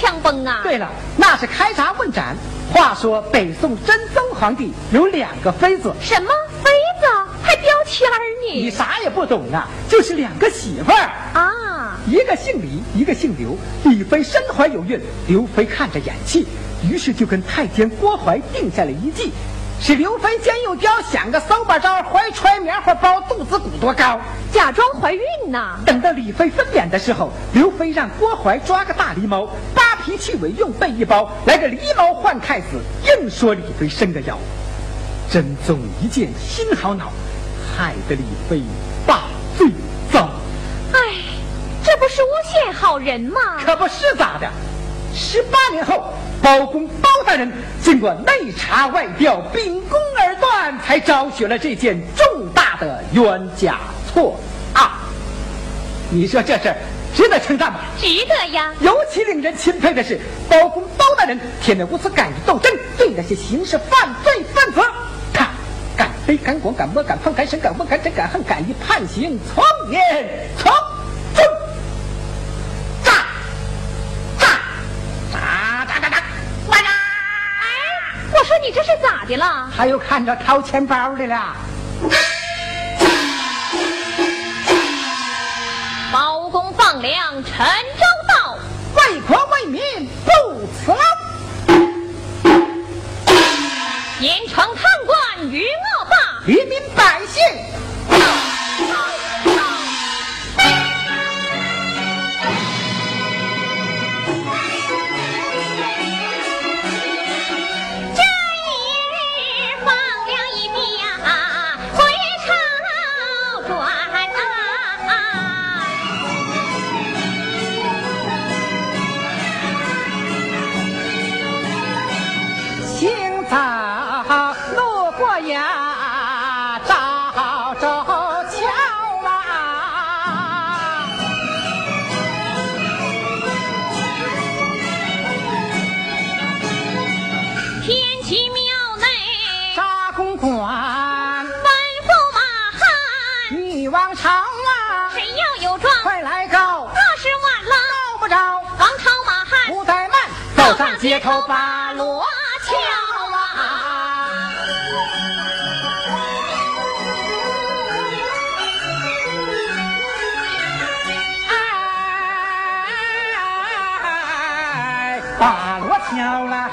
枪崩啊？对了，那是开闸问斩。话说北宋真宗皇帝有两个妃子，什么妃子还标签儿你呢？啥也不懂啊，就是两个媳妇儿。啊，一个姓李，一个姓刘。李妃身怀有孕，刘妃看着眼气，于是就跟太监郭槐定下了一计，使刘妃尖又刁，想个馊把招，怀揣棉花包，肚子鼓多高。假装怀孕呐？等到李妃分娩的时候，刘妃让郭槐抓个大狸猫，扒皮去尾，用被一包，来个狸猫换太子，硬说李妃生个妖。真宗一见心好恼，害得李妃大罪遭。哎，这不是诬陷好人吗？可不是咋的。十八年后，包公包大人经过内查外调，秉公而断，才昭雪了这件重大的冤假错案。你说这事儿值得称赞吗？值得呀。尤其令人钦佩的是，包公包大人铁面无私，敢于斗争，对那些刑事犯罪分子，他敢飞敢滚敢摸敢碰敢审敢问敢审敢恨，敢于判刑从严从重。炸炸炸炸炸炸！哇呀！我说你这是咋的了？他又看着掏钱包的了。良辰王朝啊，谁要有状，快来告，那是晚了。告不着。王朝马汉。不怠慢，走上街头把锣敲啊！哎，把锣敲来，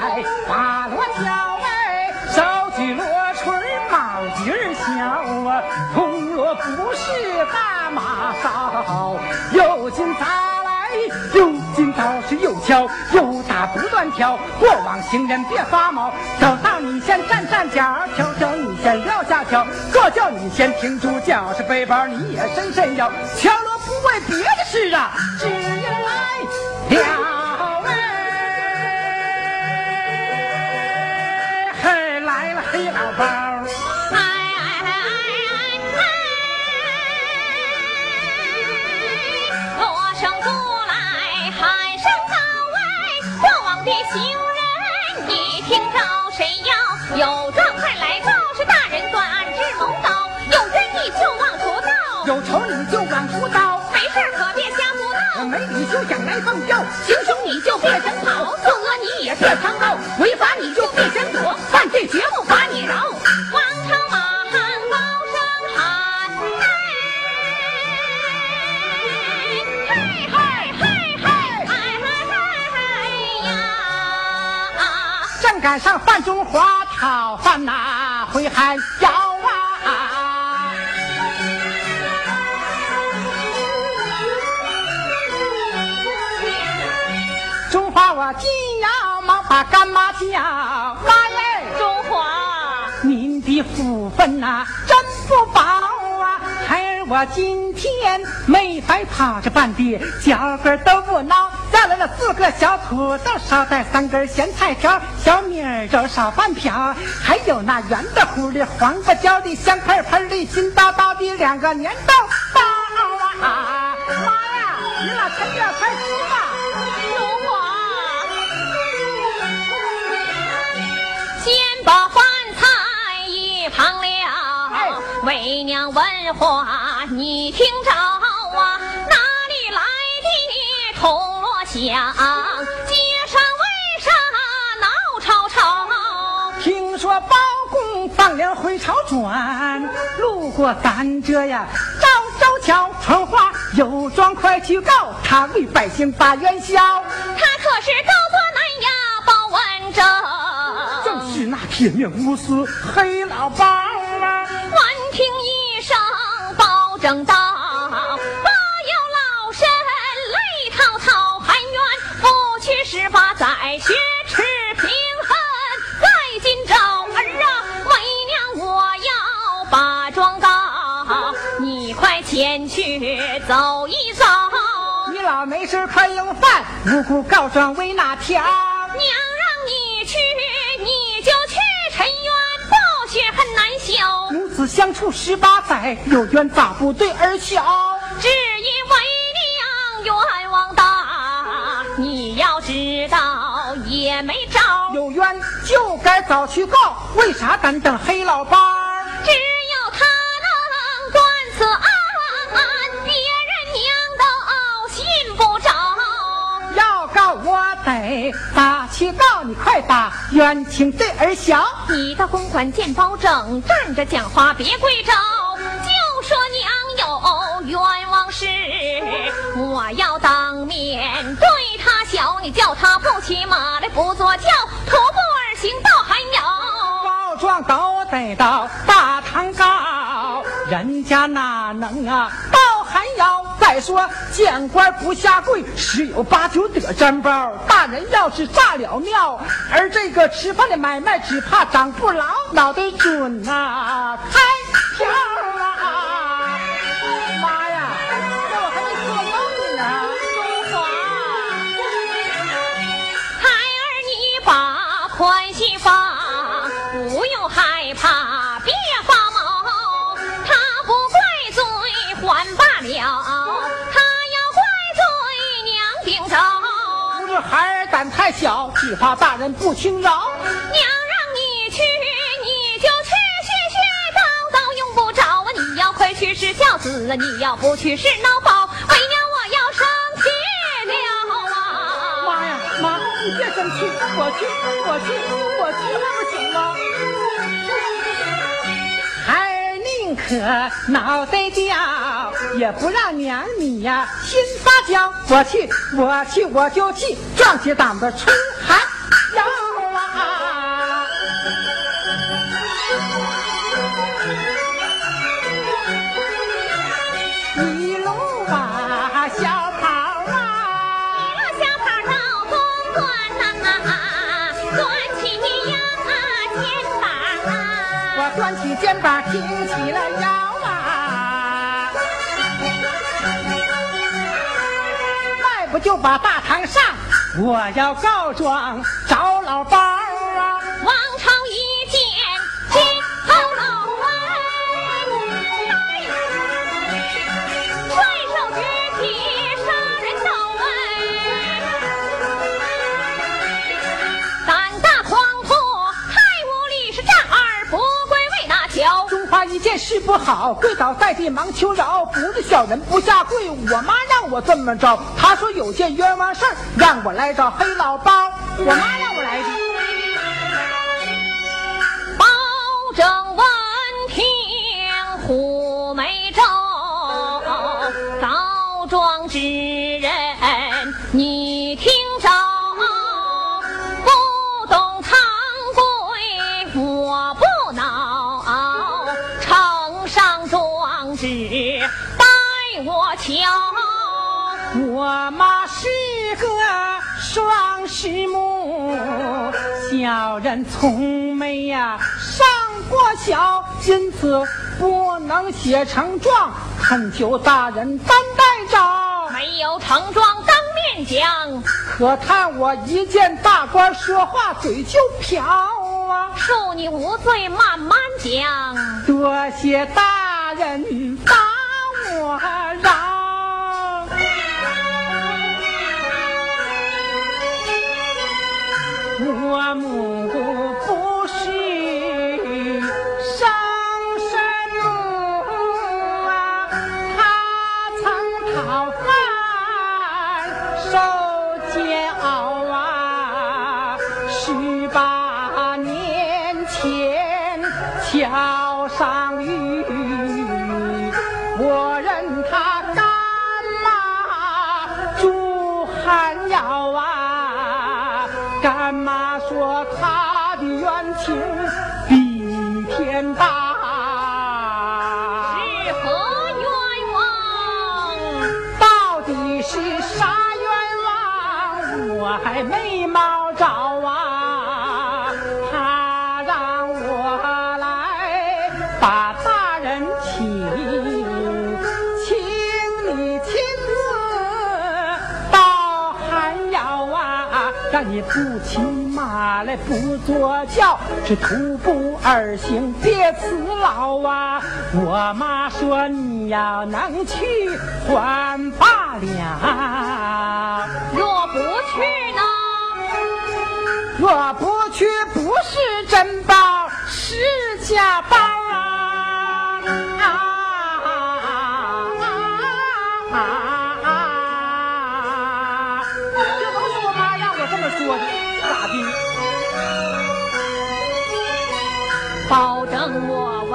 不是大马哨，又进砸来，又进倒是又敲，又打不断挑，过往行人别发毛，走到你先站站脚，挑挑你先撂下挑，坐轿你先停住脚，是背包你也伸伸腰，敲锣不为别的事啊，只因来了哎，嘿来了黑老包。的行人你听着，谁要有状快来告，是大人断案智谋刀，有冤你就往出道，有仇你就往出刀，没事儿可别瞎胡闹，没理就想来放吊，行凶你就别想跑，作恶你也别藏刀，违法你就别想躲，犯罪绝不把你饶。赶上范中华讨饭呐回喊要啊中华我进要忙把干妈叫妈耶中华您的福分呐真不薄啊孩儿我今天没白跑这半地脚跟都不孬带来了四个小土豆，捎带三根咸菜条，小米粥少半瓢，还有那圆的乎的黄瓜椒的香喷喷的金叨叨的两个粘豆包啊！妈呀，你俩趁热快吃吧！有我，先把饭菜一旁哎了，为娘问话你听着想？街上为啥闹吵吵？听说包公放粮回朝转，路过咱这呀赵州桥传话，有状快去告，他为百姓把冤消。他可是高坐南衙报文正。正是那铁面无私黑老包啊！闻听一声包正道，十八载，血耻平衡在今朝。儿啊，为娘我要把状告，你快前去走一走。你老没事快用饭，无辜告状为哪条？娘让你去，你就去，沉冤报雪恨难休。母子相处十八载，有冤咋不对儿小？只道也没招。有冤就该早去告，为啥敢等黑老八？只有他能断此案，别人娘都信不着。要告我得打去告你，快打冤情对儿小。你到公馆见包拯，站着讲话别跪着，就说娘有冤枉事，我要当面对他小，你叫他不骑马来不坐轿，徒步而行到寒窑。告状都得到大堂告，人家哪能啊到寒窑？再说见官不下跪，十有八九得沾包。大人要是炸了庙，而这个吃饭的买卖只怕长不牢，脑袋准呐、开瓢把宽心放，不用害怕，别发毛。他不怪罪还罢了，他要怪罪娘顶着。不是孩儿胆太小，只怕大人不轻饶。娘让你去，你就去，絮絮叨叨用不着啊！你要快去是孝子，你要不去是孬宝。我去，我去，我去，我去，那不行吗？孩儿宁可脑袋掉，也不让娘你呀心发焦。我去，我去，我就去，壮起胆子冲起肩膀挺起了腰啊，迈步就把大堂上，我要告状找老包事不好，跪倒在地忙求饶，不是小人不下跪。我妈让我这么着，她说有件冤枉事儿，让我来找黑老包。我妈让我来的。包拯闻听虎眉皱，告状之瞧。我妈是个双师母，小人从没呀上过小，因此不能写成状，恳求大人担待着。没有成状当面讲，可叹我一见大官说话嘴就瓢啊！恕你无罪，慢慢讲。多谢大人把我还没毛着啊！他让我来把大人请，请你亲自到寒窑啊，让你不骑马来不坐轿，是徒步而行，别辞劳啊！我妈说你要能去还罢了。若不去？若不去，不是珍宝，是假宝啊！啊啊啊啊！这都是我妈让我这么说的，咋的？保证我问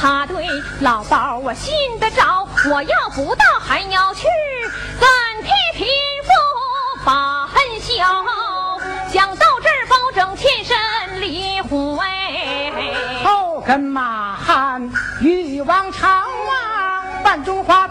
他对老包我信得着。我要不到还要去，怎替贫富把恨消？想到这儿，保证妾身离婚。后跟马汉与王朝啊，半中华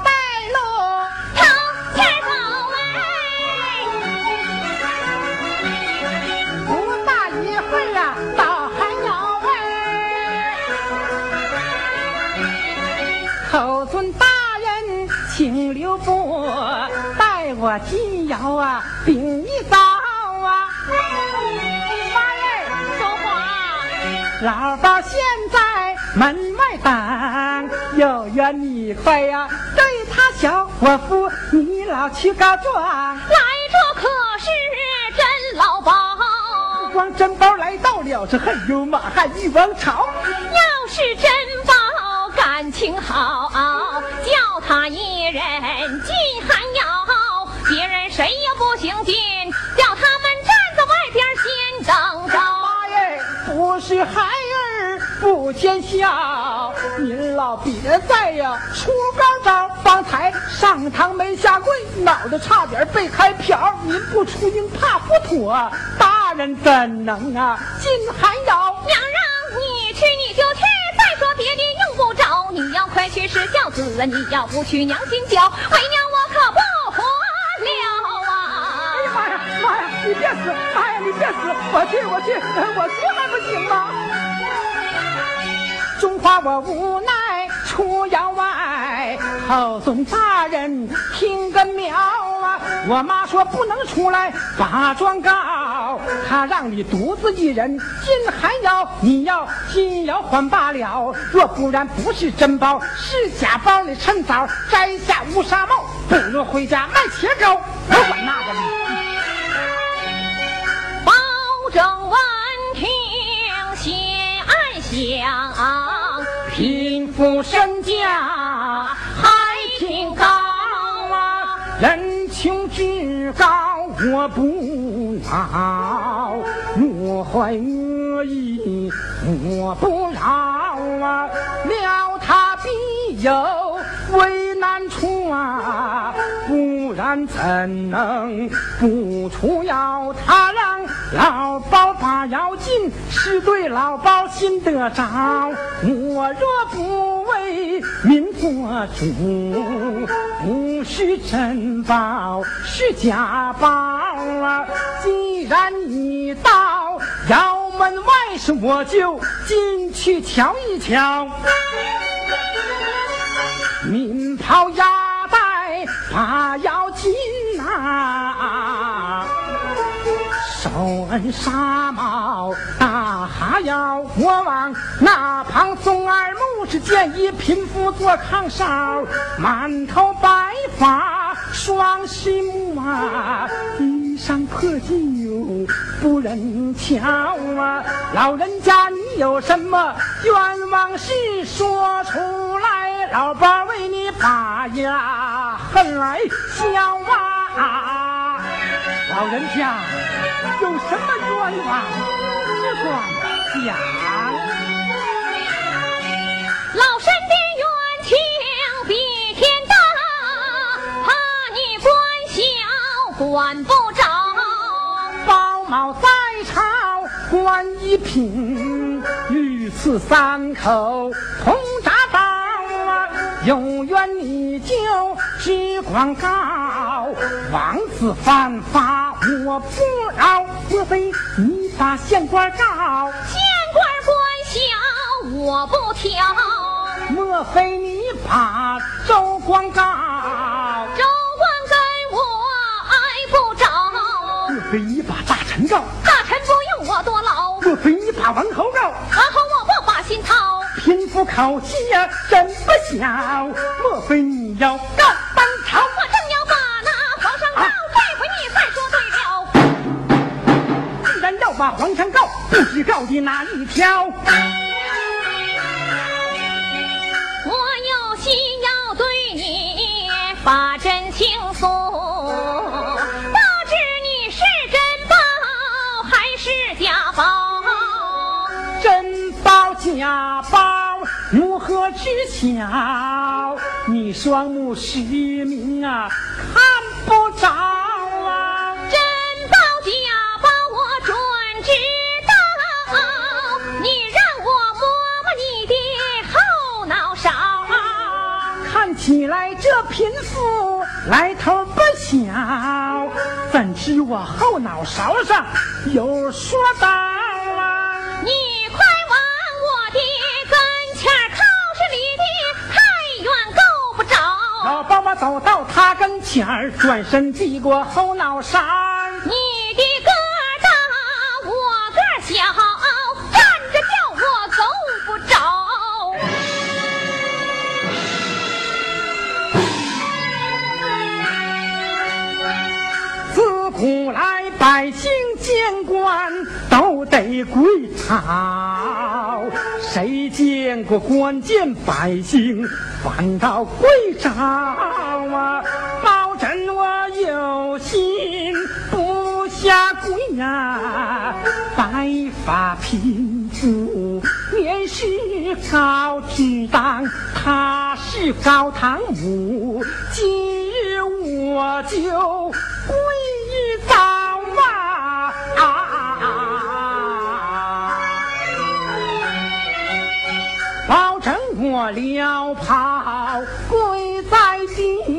啊，禀一遭啊。妈耶！说话，老包现在门外等，有缘你快呀、对他小伙夫，你老去告状。来这可是真老包。不光真包来到了，这还有马汉一王朝。要是真包感情好，叫他一人进寒窑，别人谁也不行进，叫他们站在外边先等着。妈耶，不是孩儿不见笑，您老别再呀出高招。方才上堂没下跪，脑袋差点被开瓢。您不出应怕不妥，大人怎能啊进寒窑？娘让你去你就去，再说别的用不着。你要快去是孝子，你要不去娘心焦。为娘我可不你别死！妈呀你别死！我去我去 我去还不行吗？中华我无奈出窑外，后尊大人听个苗啊！我妈说不能出来把状告，她让你独自一人进寒窑，你要进窑还罢了，若不然不是真包是假包，你趁早摘下乌纱帽，不如回家卖切糕。我管那个娘，贫富身价还挺高啊，人穷志高我不老，莫怀恶意，我不老啊，了他必有为。难处啊，不然怎能不出要他让老包把要紧，是对老包心得着。我若不为民做主，不是珍宝是假宝啊！既然你到窑门外时，我就进去瞧一瞧。民袍压带把腰紧呐，手摁纱帽大哈腰，我往那旁松二木是见一贫妇坐炕梢，满头白发双膝目啊，衣裳破旧不忍瞧啊，老人家你有什么冤枉事说出来？老伴为你把呀恨来消啊！老人家有什么冤枉，只管讲。老身的冤情比天大，怕你管小管不着。包某在朝官一品，御赐三口同铡刀啊！有冤你就只管告，王子犯法我不饶。莫非你把县官告？县官官小我不挑，莫非你把周官告？周官跟我挨不着。莫非你把大臣告？大臣不用我多劳，莫非你把王侯告？王侯我不把心掏。贫妇口气呀真不小，莫非你要告当朝？我正要把那皇上告，这回你再说对了。既然要把皇上告，不知告的哪一条？我有心要对你把真情诉，不如何知晓？你双目失明啊，看不着啊！真宝假报我准知道，你让我摸摸你的后脑勺。看起来这贫妇来头不小，怎知我后脑勺上有说道走到他跟前儿，转身递过后脑勺。你的个大，我个小，站着叫我够不着。自古来百姓见官都得跪朝，谁见过官见百姓反倒跪着啊？保证我有心不下跪呀、白发贫妇年事高，只当他是高堂母，今日我就我撩袍跪在地。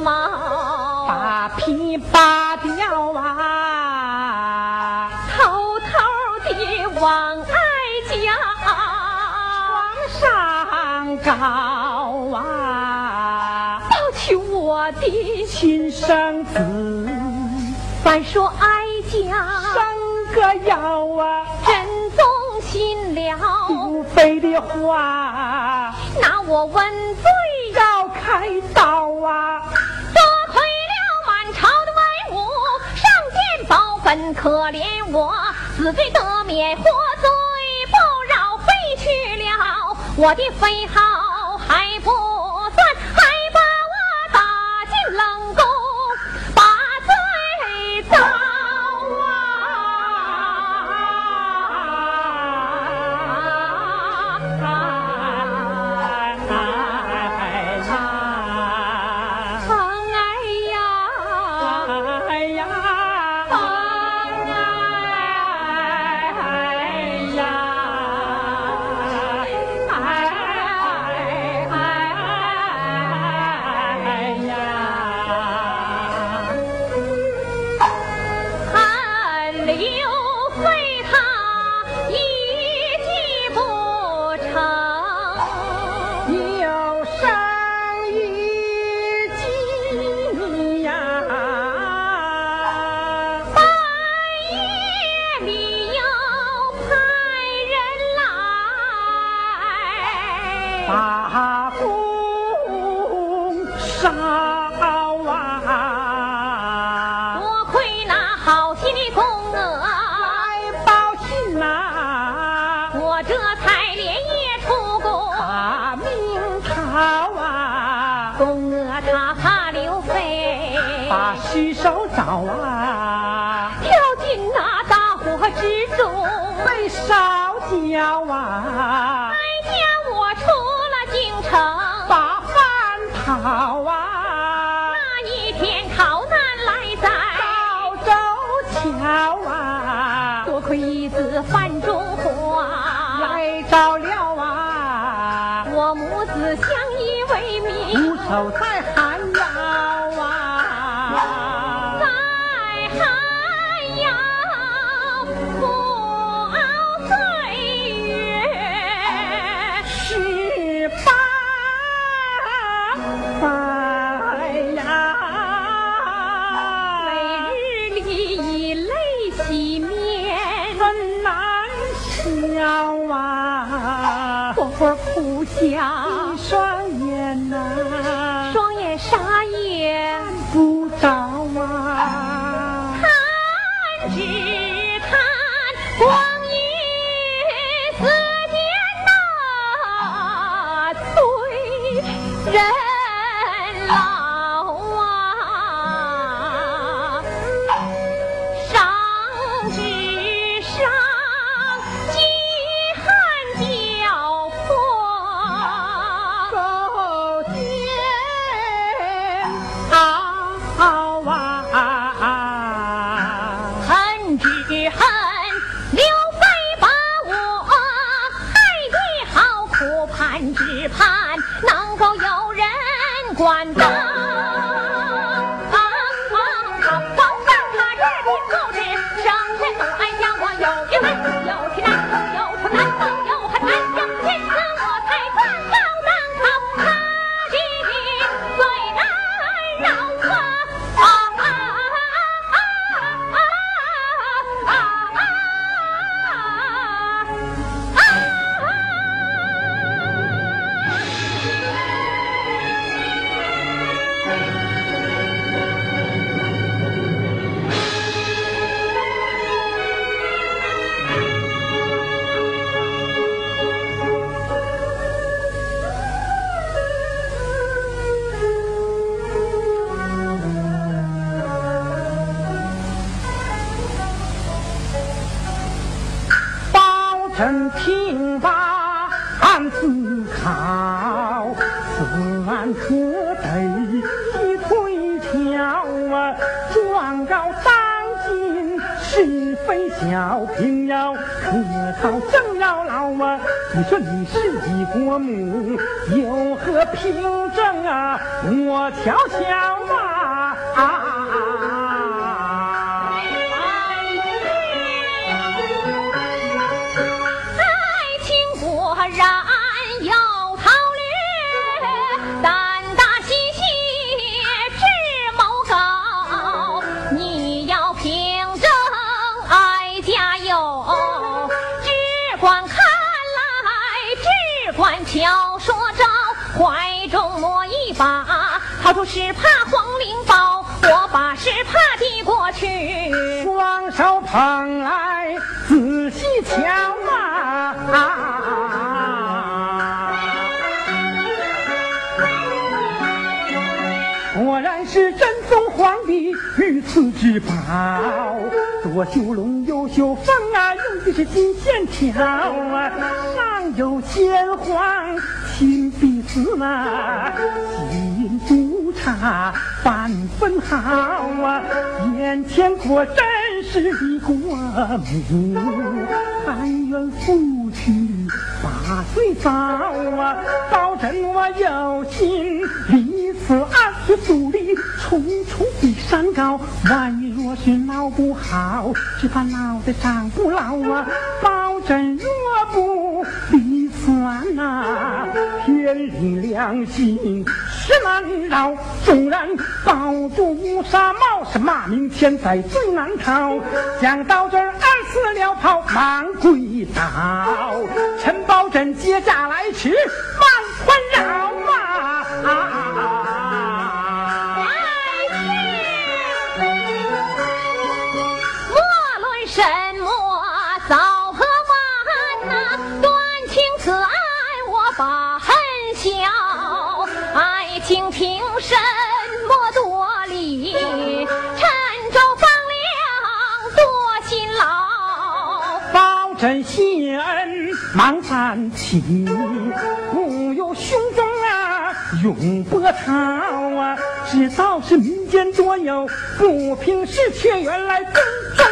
礼貌，把皮扒掉啊，偷偷地往哀家上告啊，抱求我的亲生子。反说哀家生个腰啊，真动心了，不飞的话。拿我问罪，要开刀啊，真，可怜我死罪得免，活罪不饶，飞去了我的飞号还不 me. 命，无手在寒窑啊，在寒窑不熬岁月。十八载呀，每日里以泪洗面，真难消啊！活活哭下，把，掏出十帕黄绫包，我把十帕递过去。双手捧来仔细瞧啊！果然是真宗皇帝御赐之宝，左绣龙，右绣凤啊，用的是金线条啊，上有先皇亲笔字啊，金珠茶半分好啊，眼前果真是一国母，含冤负屈八岁早啊，保证我有心离此二十阻力重重比山高，万一若是闹不好，只怕脑袋长不牢啊！保证若不算呐、天理良心实难饶。纵然保住乌纱帽，是骂名千载最难逃。想到这儿，二死了跑，忙跪倒。陈宝珍接驾来迟，万宽饶真心恩忙三起，不有胸中啊永波涛啊！知道是民间多有不平事，却原来宫中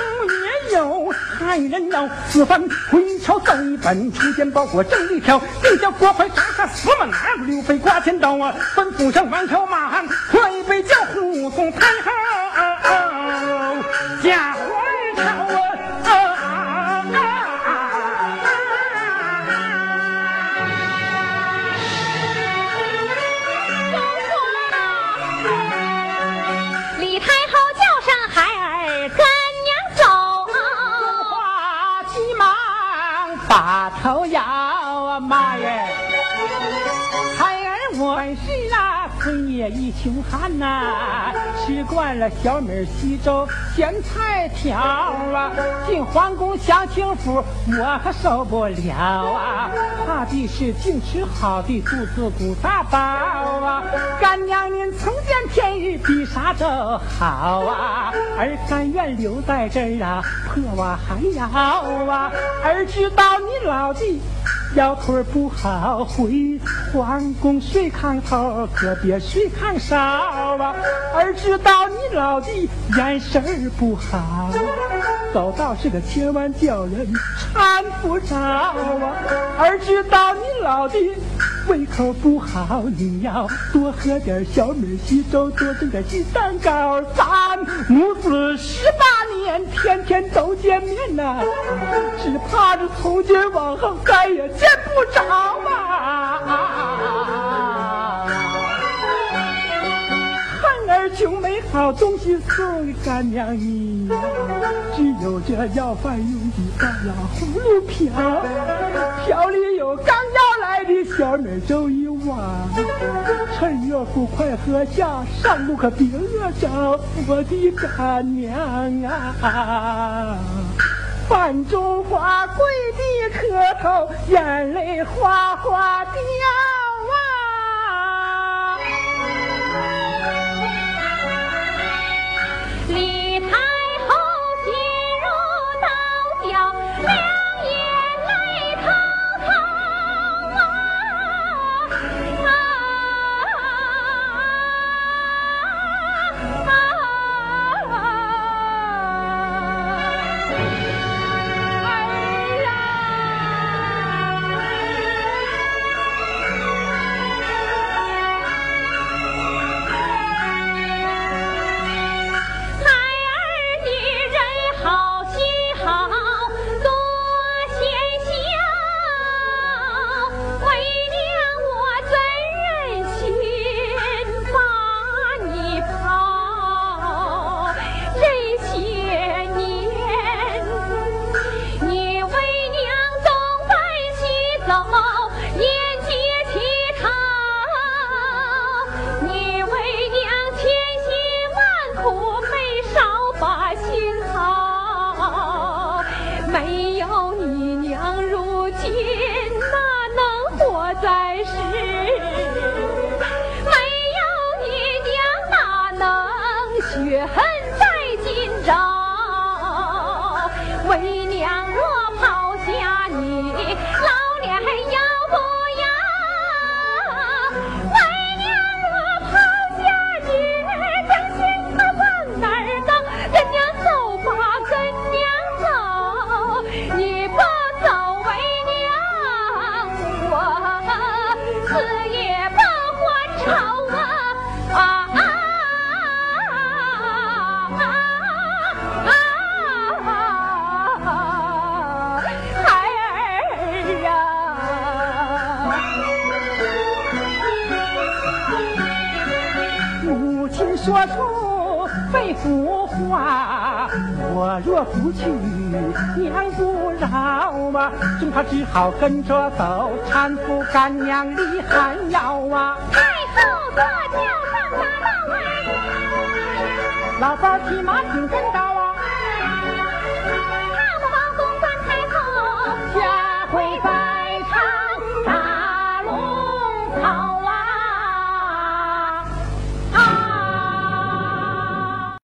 也有。害人妖四番回朝走一本，出见包裹正一条，定叫国快杀下司马南，刘备挂千刀啊！吩咐上万条马，快备叫护送太后驾回把头摇啊妈耶！孩儿我是也，一穷汉呐，吃惯了小米稀粥咸菜条啊，进皇宫享清福我可受不了啊！怕的是净吃好的，肚子鼓大包啊！干娘您曾见天日比啥都好啊，儿甘愿留在这儿啊，破瓦还要啊！儿知道你老的。腰腿不好，回皇宫睡炕头，可别睡炕梢啊！儿知道你老弟眼神不好，走道是个千万叫人搀不着啊！儿知道你老弟胃口不好，你要多喝点小米稀粥，多蒸点鸡蛋糕。咱母子十八年，天天都见面呐、只怕这从今往后再也见不着啊！好东西送给干娘你，只有这要饭用的大呀葫芦瓢，瓢里有刚要来的小米粥一碗，趁热乎快喝下，上路可别饿着我的干娘啊！范中华跪地磕头，眼泪哗哗掉只好跟着走，搀扶干娘离寒窑啊！太后坐轿上大道啊！老嫂骑马紧跟到